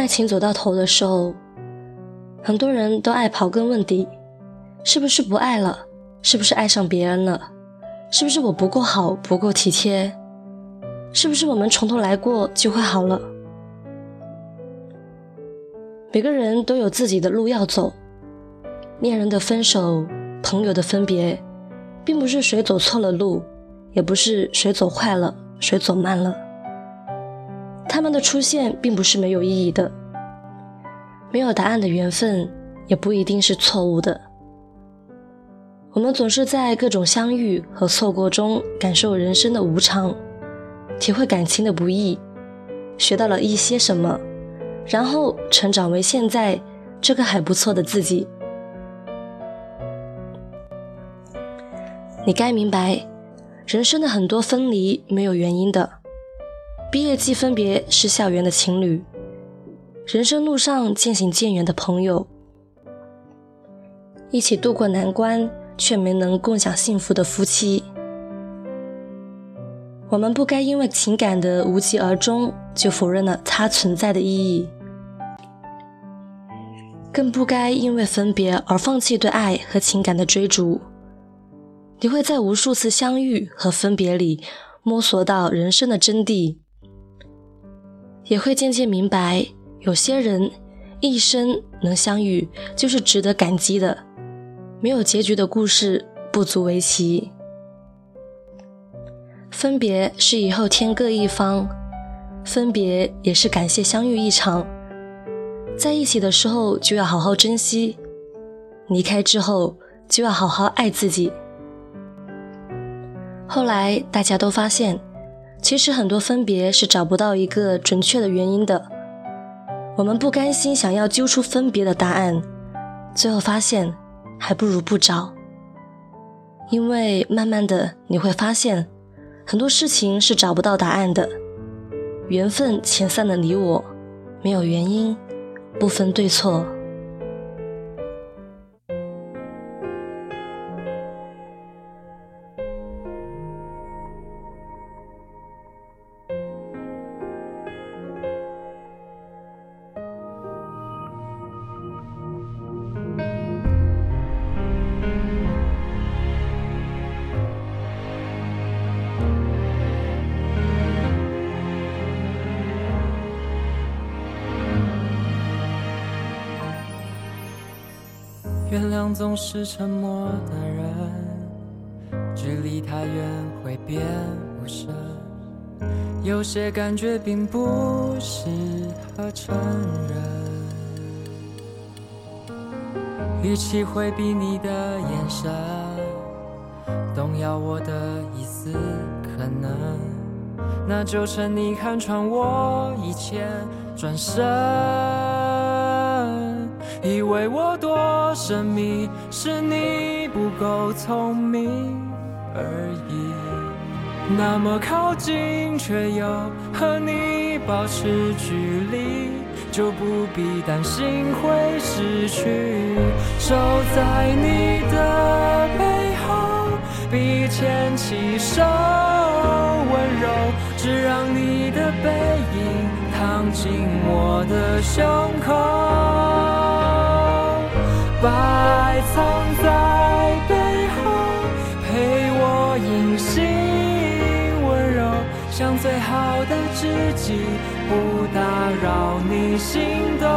爱情走到头的时候，很多人都爱刨根问底：是不是不爱了？是不是爱上别人了？是不是我不够好，不够体贴？是不是我们从头来过就会好了？每个人都有自己的路要走，恋人的分手，朋友的分别，并不是谁走错了路，也不是谁走快了，谁走慢了。他们的出现并不是没有意义的，没有答案的缘分也不一定是错误的。我们总是在各种相遇和错过中感受人生的无常，体会感情的不易，学到了一些什么，然后成长为现在这个还不错的自己。你该明白，人生的很多分离没有原因的。毕业季分别是校园的情侣，人生路上渐行渐远的朋友，一起度过难关却没能共享幸福的夫妻。我们不该因为情感的无疾而终就否认了它存在的意义，更不该因为分别而放弃对爱和情感的追逐。你会在无数次相遇和分别里摸索到人生的真谛。也会渐渐明白，有些人一生能相遇就是值得感激的。没有结局的故事不足为奇。分别是以后天各一方，分别也是感谢相遇一场。在一起的时候就要好好珍惜，离开之后就要好好爱自己。后来大家都发现。其实很多分别是找不到一个准确的原因的。我们不甘心想要揪出分别的答案，最后发现还不如不找。因为慢慢的你会发现，很多事情是找不到答案的。缘分遣散了你我，没有原因，不分对错。原谅总是沉默的人，距离太远会变不舍。有些感觉并不适合承认，与其回避你的眼神，动摇我的一丝可能，那就趁你看穿我以前转身。以为我多神秘，是你不够聪明而已。那么靠近，却又和你保持距离，就不必担心会失去。守在你的背后，比牵起手温柔，只让你的背影躺进我的胸口。埋藏在背后，陪我隐形温柔，像最好的知己，不打扰你心动。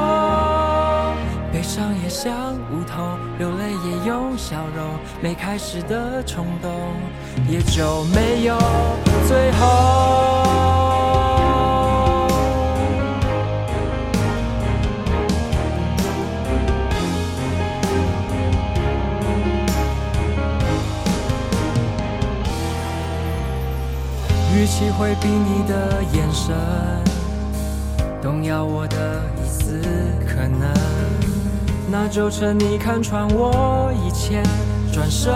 悲伤也像无头，流泪也用笑容，没开始的冲动，也就没有最后。与其回避你的眼神，动摇我的一丝可能，那就趁你看穿我以前转身，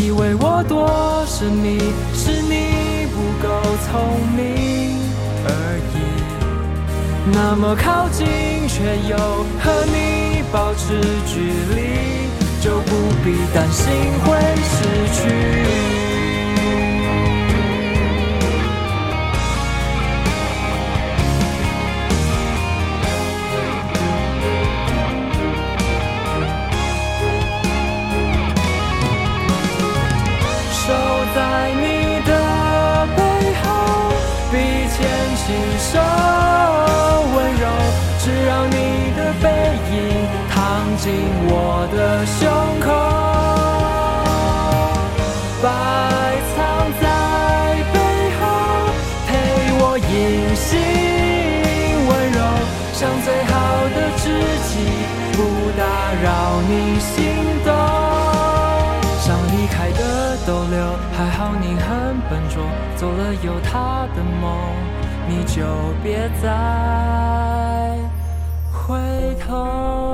以为我多神秘，是你不够聪明而已。那么靠近，却又和你保持距离，就不必担心会失去。手温柔，只让你的背影躺进我的胸口，埋藏在背后，陪我隐形温柔，像最好的知己，不打扰你心动。想离开的逗留，还好你很笨拙，走了有他的梦，你就别再回头。